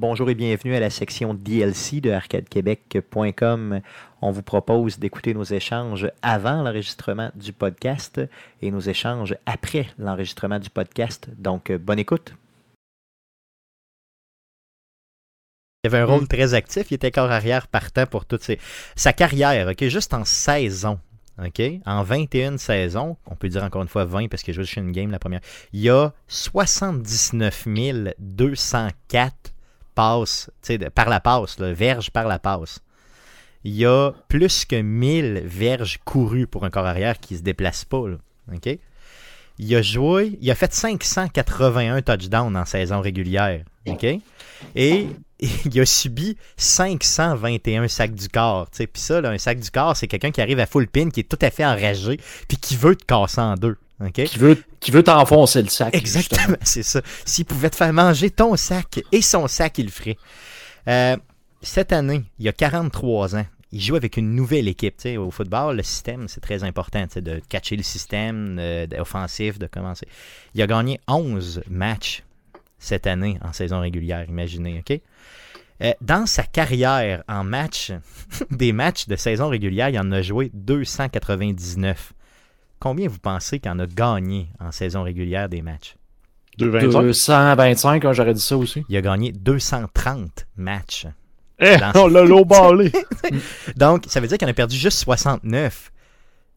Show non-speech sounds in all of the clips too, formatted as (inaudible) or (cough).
Bonjour et bienvenue à la section DLC de arcadequebec.com. On vous propose d'écouter nos échanges avant l'enregistrement du podcast et nos échanges après l'enregistrement du podcast. Donc, bonne écoute. Il avait un rôle très actif, il était corps arrière partant pour toute sa carrière, ok, juste en saison. OK? En 21 saisons, on peut dire encore une fois 20 parce que je chez une game la première, il y a 79 204 passes, par la passe, là, verges par la passe. Il y a plus que 1000 verges courues pour un corps arrière qui ne se déplace pas. Il a joué, il a fait 581 touchdowns en saison régulière. Et (laughs) il a subi 521 sacs du corps. Puis ça, un sac du corps, c'est quelqu'un qui arrive à full pin, qui est tout à fait enragé, puis qui veut te casser en deux. Qui veut, qui veut t'enfoncer le sac. Exactement, c'est ça. S'il pouvait te faire manger ton sac et son sac, il le ferait. Euh, cette année, il a 43 ans. Il joue avec une nouvelle équipe. au football, le système, c'est très important de catcher le système euh, offensif, de commencer. Il a gagné 11 matchs cette année en saison régulière, imaginez, OK? Euh, dans sa carrière en match, (laughs) des matchs de saison régulière, il en a joué 299. Combien vous pensez qu'il en a gagné en saison régulière des matchs? 225, j'aurais dit ça aussi. Il a gagné 230 matchs. Eh, on l'a ballé. (laughs) Donc, ça veut dire qu'il en a perdu juste 69.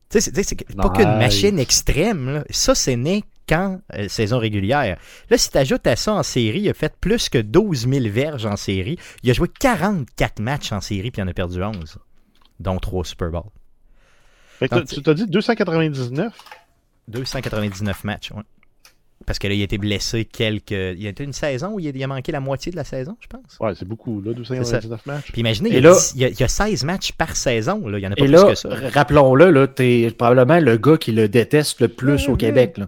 Tu sais, c'est pas qu'une machine extrême. Ça, c'est né quand euh, saison régulière. Là, si tu ajoutes à ça en série, il a fait plus que 12 000 verges en série. Il a joué 44 matchs en série, puis il en a perdu 11, dont 3 Super Tu t'as dit 299 299 matchs, oui. Parce que là, il a été blessé quelques. Il y a été une saison où il a, manqué la moitié de la saison, je pense. Ouais, c'est beaucoup, là, 299 matchs. Puis imaginez, il, y a, 16 matchs par saison, là. Il y en a pas plus que ça. Rappelons-le, là, t'es probablement le gars qui le déteste le plus au Québec, là.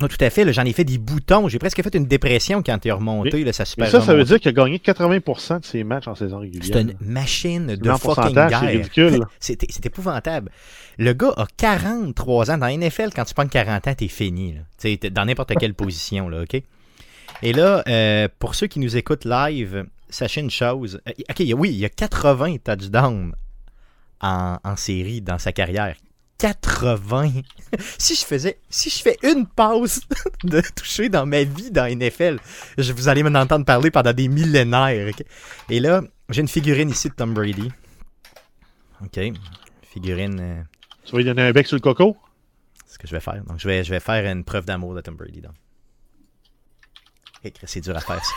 Non, tout à fait. J'en ai fait des boutons. J'ai presque fait une dépression quand il est remonté. Là, ça, ça, ça veut dire qu'il a gagné 80% de ses matchs en saison régulière. C'est une machine de fucking guerre. (laughs) C'est ridicule. C'est épouvantable. Le gars a 43 ans. Dans la NFL, quand tu prends 40 ans, t'es fini. Là. dans n'importe quelle (laughs) position. Là, OK? Et là, euh, pour ceux qui nous écoutent live, sachez une chose. Euh, OK, oui, il y a 80 touchdowns en, en série dans sa carrière. 80. (laughs) si je faisais, si je fais une pause (laughs) de toucher dans ma vie dans NFL, je, vous allez m'en entendre parler pendant des millénaires. Et là, j'ai une figurine ici de Tom Brady. Ok, figurine. Euh, tu vas lui donner un bec sur le coco? C'est ce que je vais faire. Donc, je vais, je vais faire une preuve d'amour de Tom Brady. Donc. c'est dur à faire ça.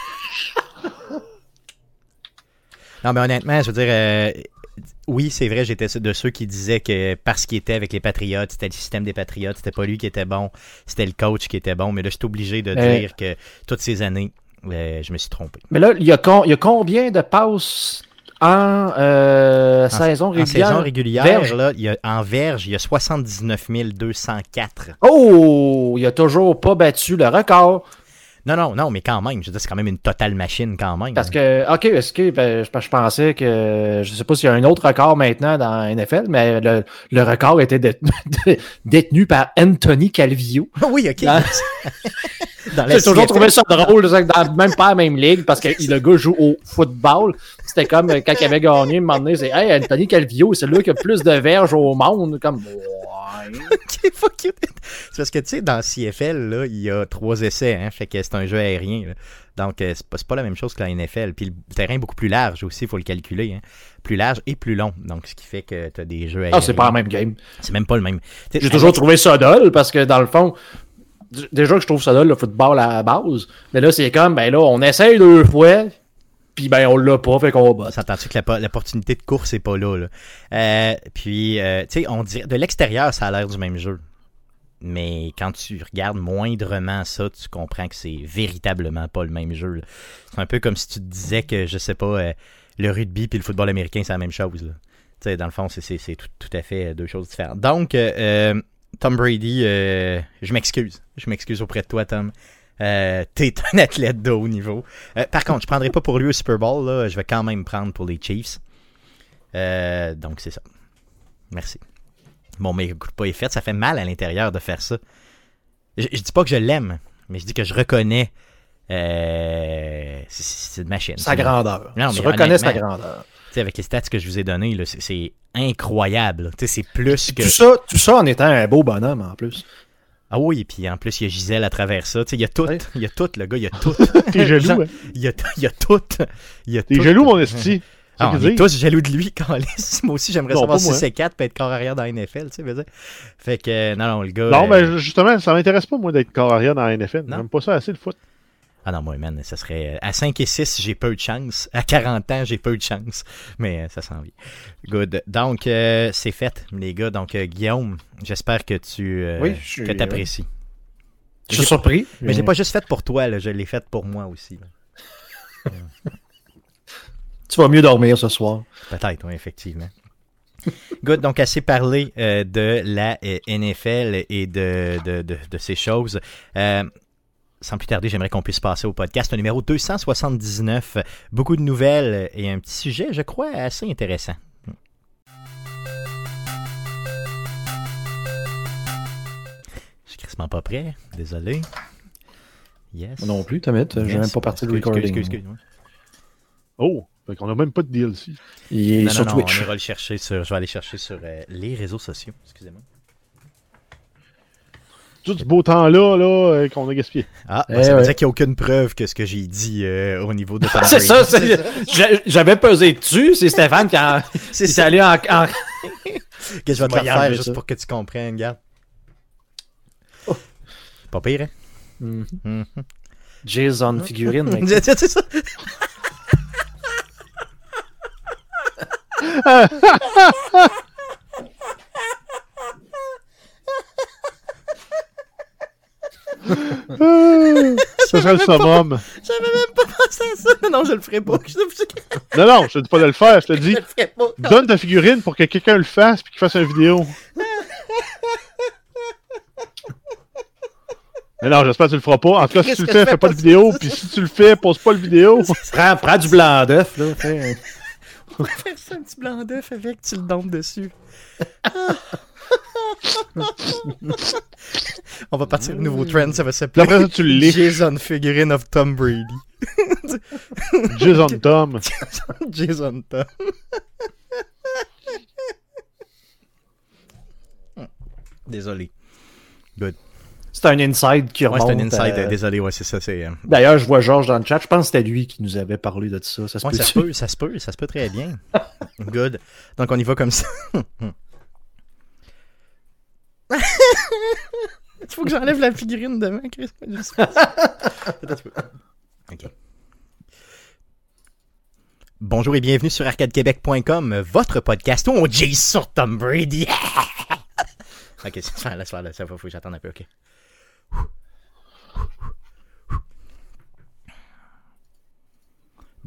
(laughs) non, mais honnêtement, je veux dire, euh, oui, c'est vrai, j'étais de ceux qui disaient que parce qu'il était avec les Patriotes, c'était le système des Patriotes, c'était pas lui qui était bon, c'était le coach qui était bon. Mais là, je suis obligé de euh, dire que toutes ces années, euh, je me suis trompé. Mais là, il y a, il y a combien de passes en, euh, saison régulière? En saison régulière, Là, il y a, en verge, il y a 79 204. Oh, il a toujours pas battu le record. Non, non, non, mais quand même, je veux c'est quand même une totale machine quand même. Parce que, ok, est-ce que ben, je, pensais que, je sais pas s'il y a un autre record maintenant dans NFL, mais le, le record était (laughs) détenu, par Anthony Calvillo. oui, ok. (laughs) J'ai toujours trouvé ça drôle, dans, même pas la même ligue, parce que le gars joue au football. C'était comme quand il avait gagné, un moment donné, c'est Hey, Anthony Calvillo, c'est lui qui a plus de verges au monde. Comme, (laughs) ok, fuck you. C'est parce que, tu sais, dans CFL, là, il y a trois essais, hein, fait que c'est un jeu aérien. Donc, euh, c'est pas, pas la même chose que la NFL. Puis le terrain est beaucoup plus large aussi, il faut le calculer. Hein. Plus large et plus long. Donc, ce qui fait que tu as des jeux aériens. Ah, c'est pas la même game. C'est même pas le même. J'ai toujours trouvé ça dole parce que, dans le fond, déjà que je trouve ça dole, le football à la base. Mais là, c'est comme, ben là, on essaye deux fois, puis ben on l'a pas, fait qu'on va. S'entends-tu que l'opportunité de course n'est pas là, euh, puis, euh, tu sais, on dirait, de l'extérieur, ça a l'air du même jeu. Mais quand tu regardes moindrement ça, tu comprends que c'est véritablement pas le même jeu. C'est un peu comme si tu te disais que, je sais pas, euh, le rugby puis le football américain, c'est la même chose. Là. sais, dans le fond, c'est tout, tout, à fait deux choses différentes. Donc, Tom Brady, je m'excuse. Je m'excuse auprès de toi, Tom. Euh, t'es un athlète de haut niveau. Euh, par contre, je prendrai pas pour lui au Super Bowl. Là. Je vais quand même prendre pour les Chiefs. Euh, donc, c'est ça. Merci. Bon, mais écoute, pas est fait. Ça fait mal à l'intérieur de faire ça. Je, dis pas que je l'aime, mais je dis que je reconnais c'est une machine. Sa grandeur. Non, tu reconnais sa grandeur. avec les stats que je vous ai donnés, c'est incroyable. C'est plus que. Tout ça, tout ça en étant un beau bonhomme en plus. Ah oui, puis en plus, il y a Gisèle à travers ça. Il y a tout. Il y a tout, le gars, il y a (laughs) tout. T'es jaloux, hein? Il y a, il y a tout. T'es jaloux, mon esti. Ah, on est tous jaloux de lui, (laughs) quand Moi aussi, j'aimerais savoir si c'est 4 peut être corps arrière dans la NFL, tu sais, Fait que, non, non, le gars. Non, mais justement, ça m'intéresse pas, moi, d'être corps arrière dans la NFL. J'aime pas ça assez, le foot. Ah non, moi, man, ça serait. Euh, à 5 et 6, j'ai peu de chance. À 40 ans, j'ai peu de chance. Mais euh, ça s'en vient. Good. Donc, euh, c'est fait, les gars. Donc, Guillaume, j'espère que tu oui, que apprécies. Je suis surpris. Mais, je l'ai pas juste fait pour toi, là, je l'ai fait pour moi aussi. (laughs) tu vas mieux dormir ce soir. Peut-être, oui, effectivement. Good, donc assez parlé de la NFL et de, de, de, ces choses sans plus tarder, j'aimerais qu'on puisse passer au podcast numéro 279. Beaucoup de nouvelles et un petit sujet, je crois, assez intéressant. Je suis quasiment pas prêt, désolé. Yes. non plus, Thomas, je n'ai même pas parti de recording. Excuse, excuse, excuse, oh, on n'a même pas de DLC. Il est non, sur non, Twitch. on ira le chercher sur, je vais aller chercher sur euh, les réseaux sociaux. Excusez-moi tout ce beau temps-là là, euh, qu'on a gaspillé. Ah, eh ça veut dire qu'il n'y a aucune preuve que ce que j'ai dit euh, au niveau de (laughs) C'est ça, j'avais pesé dessus, c'est Stéphane qui a... (laughs) c'est allé en... en... (laughs) que je vais te faire juste pour que tu comprennes, regarde? Oh. Pas pire, hein? Mm -hmm. Jason figurine. c'est ça. Ça serait le summum. J'avais même pas pensé à ça. Non, je le ferai pas. non, non, je te dis pas de le faire. Je te dis, donne ta figurine pour que quelqu'un le fasse puis qu'il fasse une vidéo. (laughs) Mais non, j'espère que tu le feras pas. En tout cas, si tu le fais, fais pas de vidéo. Puis si tu le fais, pose pas le vidéo. (laughs) prends, prends du blanc d'œuf, là. On va faire ça un petit blanc d'œuf avec, tu le donnes dessus. (laughs) On va partir un nouveau trend, ça va s'appeler Jason Figurine of Tom Brady. (laughs) Jason Tom. (laughs) Jason Tom. Désolé. Good. C'est un inside qui remonte. Ouais, c'est un inside, euh, désolé, ouais, c'est ça. Euh, D'ailleurs, je vois Georges dans le chat, je pense que c'était lui qui nous avait parlé de ça. Ça se, peut, ça, se peut, ça se peut, ça se peut très bien. (laughs) Good. Donc on y va comme ça. Il (laughs) faut que j'enlève la figurine demain, Chris. ok. Bonjour et bienvenue sur arcadequebec.com, votre podcast où on jase sur Tom Brady. (laughs) ok, laisse faire, laisse faire, laisse faire, faut que j'attende un peu, ok.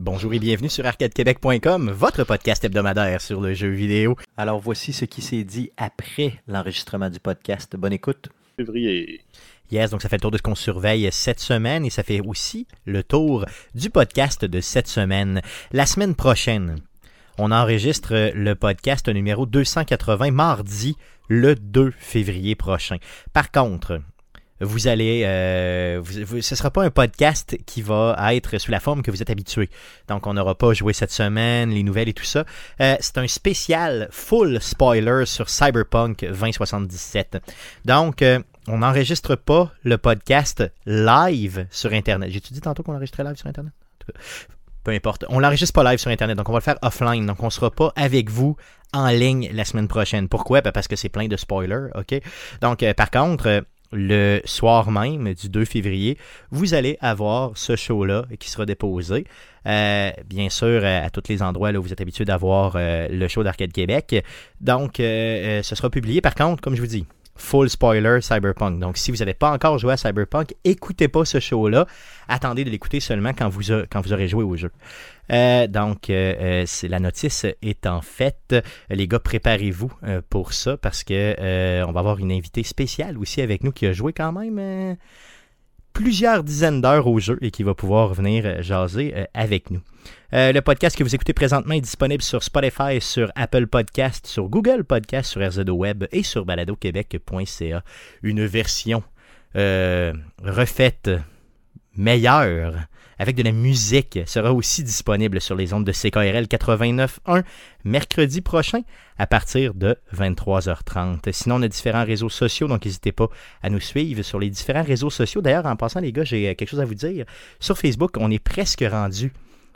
Bonjour et bienvenue sur arcadequebec.com, votre podcast hebdomadaire sur le jeu vidéo. Alors voici ce qui s'est dit après l'enregistrement du podcast. Bonne écoute. Février. Yes, donc ça fait le tour de ce qu'on surveille cette semaine et ça fait aussi le tour du podcast de cette semaine. La semaine prochaine, on enregistre le podcast numéro 280 mardi le 2 février prochain. Par contre, vous allez, euh, ce ne sera pas un podcast qui va être sous la forme que vous êtes habitué. Donc, on n'aura pas joué cette semaine, les nouvelles et tout ça. Euh, c'est un spécial full spoiler sur Cyberpunk 2077. Donc, euh, on n'enregistre pas le podcast live sur Internet. J'ai-tu dit tantôt qu'on enregistrait live sur Internet? Peu importe. On l'enregistre pas live sur Internet, donc on va le faire offline. Donc, on sera pas avec vous en ligne la semaine prochaine. Pourquoi? Ben, parce que c'est plein de spoilers, OK? Donc, par contre, le soir même du 2 février, vous allez avoir ce show-là qui sera déposé. Euh, bien sûr, à, tous les endroits où vous êtes habitué d'avoir euh, le show d'Arcade Québec. Donc, euh, ce sera publié. Par contre, comme je vous dis, full spoiler Cyberpunk. Donc, si vous n'avez pas encore joué à Cyberpunk, écoutez pas ce show-là. Attendez de l'écouter seulement quand vous, aurez joué au jeu. Euh, donc, euh, euh la notice est en fait. Les gars, préparez-vous pour ça parce que on va avoir une invitée spéciale aussi avec nous qui a joué quand même plusieurs dizaines d'heures au jeu et qui va pouvoir venir jaser avec nous. le podcast que vous écoutez présentement est disponible sur Spotify, sur Apple Podcast, sur Google Podcast, sur RZO Web et sur baladoquebec.ca. Une version refaite meilleur avec de la musique sera aussi disponible sur les ondes de CKRL 89.1 mercredi prochain à partir de 23h30. Sinon, on a différents réseaux sociaux, donc n'hésitez pas à nous suivre sur les différents réseaux sociaux. D'ailleurs, en passant, les gars, j'ai quelque chose à vous dire. Sur Facebook, on est presque rendu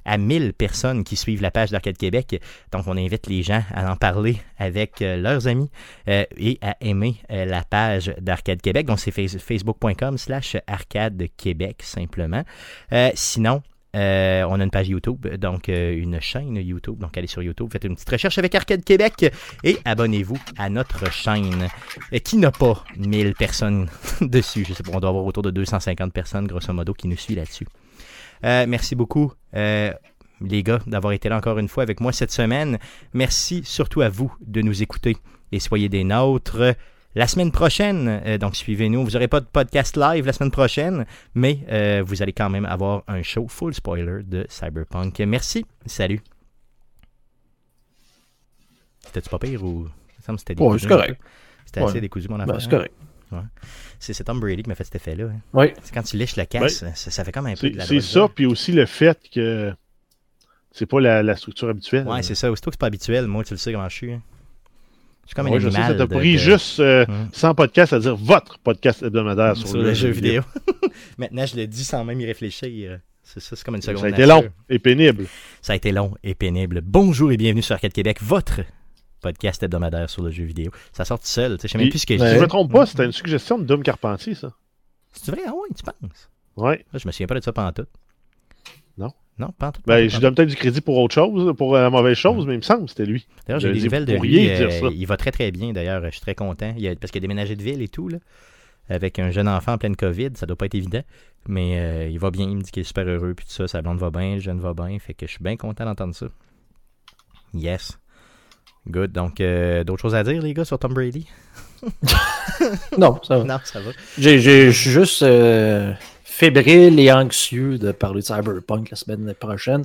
à 1000 personnes qui suivent la page d'Arcade Québec. Donc, on invite les gens à en parler avec euh, leurs amis euh, et à aimer euh, la page d'Arcade Québec. Donc, c'est facebook.com slash Arcade Québec, simplement. sinon, on a une page YouTube, donc une chaîne YouTube. Donc allez sur YouTube, faites une petite recherche avec Arcade Québec et abonnez-vous à notre chaîne qui n'a pas 1000 personnes (laughs) dessus. Je sais pas, on doit avoir autour de 250 personnes grosso modo qui nous suivent là-dessus. Euh, merci beaucoup, euh, les gars, d'avoir été là encore une fois avec moi cette semaine. Merci surtout à vous de nous écouter et soyez des nôtres. La semaine prochaine, euh, donc suivez-nous. Vous n'aurez pas de podcast live la semaine prochaine, mais vous allez quand même avoir un show full spoiler de Cyberpunk. Merci. Salut. C'était-tu pas pire ou? Ça me c'était ouais, c'est correct. C'était assez décousu, mon ben, c'est correct. Ouais. C'est Tom Brady qui m'a fait cet effet-là. Hein. Oui. C'est quand tu lèches la casse, ça, fait comme un peu de la C'est ça, puis aussi le fait que c'est pas la, structure habituelle. Ouais, c'est ça. Aussitôt que c'est pas habituel, moi, tu le sais comment je suis. Hein. Je suis comme un ouais, animal. Je sais, ça t'a pris juste euh, hum. sans podcast à dire votre podcast hebdomadaire sur, le, jeu vidéo. (laughs) Maintenant, je l'ai dit sans même y réfléchir. C'est ça, c'est comme une seconde. Ça a été long et pénible. Ça a été long et pénible. Bonjour et bienvenue sur Arcade Québec, votre podcast hebdomadaire sur le jeu vidéo. Ça sort tout seul. Je sais même plus ce que je dis. Je me trompe pas, c'était une suggestion de Dom Carpentier, ça. C'est vrai? Ah ouais, tu penses? Ouais. je me souviens pas de ça pendant tout. Non. Non, pas en tout. Ben, je donne peut-être du crédit pour autre chose, pour la mauvaise chose, mais il me semble que c'était lui. D'ailleurs, j'ai des nouvelles de lui. Euh, il va très très bien, d'ailleurs. Je suis très content. Il a, parce qu'il a déménagé de ville et tout, là. Avec un jeune enfant en pleine COVID, ça doit pas être évident. Mais euh, il va bien, il me dit qu'il est super heureux, puis tout ça, sa blonde va bien, le jeune va bien. Fait que je suis bien content d'entendre ça. Yes. Good. Donc, euh, d'autres choses à dire, les gars, sur Tom Brady? (laughs) non, ça va. Non, ça va. Je suis juste euh, fébrile et anxieux de parler de Cyberpunk la semaine prochaine,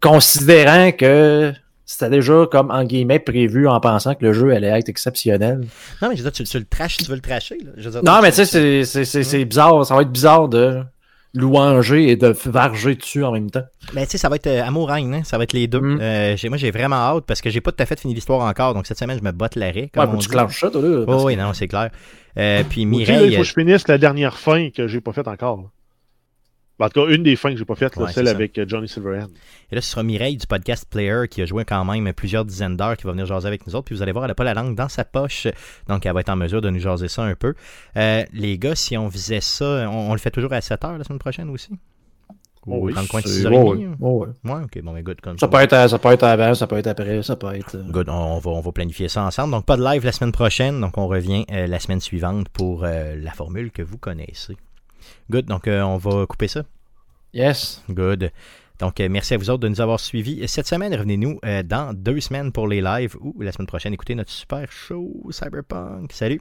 considérant que c'était déjà comme en guillemets prévu en pensant que le jeu allait être exceptionnel. Non, mais je veux dire, tu, le traches, tu veux le tracher. Là. non, mais tu sais, c'est bizarre. Ça va être bizarre de louanger et de varger dessus en même temps. Mais tu sais, ça va être euh, amour hein? ça va être les deux. Mm. Euh, moi, j'ai vraiment hâte parce que j'ai pas tout à fait fini l'histoire encore, donc cette semaine, je me botte l'arrêt. Ouais, tu clenches ça, toi, là. Oh, oui, non, c'est clair. Euh, puis Mireille. il faut que je finisse la dernière fin que j'ai pas faite encore. En tout cas, une des fins que j'ai pas faites, celle avec euh, Johnny Silverhand. Et là, ce sera Mireille du podcast Player qui a joué quand même plusieurs dizaines d'heures qui va venir jaser avec nous autres. Puis vous allez voir, elle n'a pas la langue dans sa poche. Donc, elle va être en mesure de nous jaser ça un peu. Euh, les gars, si on faisait ça, on, le fait toujours à 7 heures la semaine prochaine aussi? Oh oui, dans le coin de 6 h ouais, ok, bon, mais good. Comme ça, ça, peut être, ça peut être avant, ça peut être après, ça peut être. Euh, good, on va, on va planifier ça ensemble. Donc, pas de live la semaine prochaine, donc on revient la semaine suivante pour la formule que vous connaissez. Good, donc on va couper ça. Yes. Good. Donc, euh, merci à vous autres de nous avoir suivis. Cette semaine, revenez-nous euh, dans deux semaines pour les lives ou la semaine prochaine, écoutez notre super show Cyberpunk. Salut!